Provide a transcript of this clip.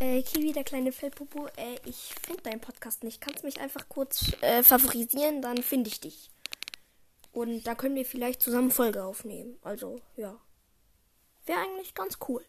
Äh, Kiwi, der kleine Feldpopo, äh, ich finde deinen Podcast nicht. Kannst mich einfach kurz äh, favorisieren, dann finde ich dich. Und da können wir vielleicht zusammen Folge aufnehmen. Also, ja. Wäre eigentlich ganz cool.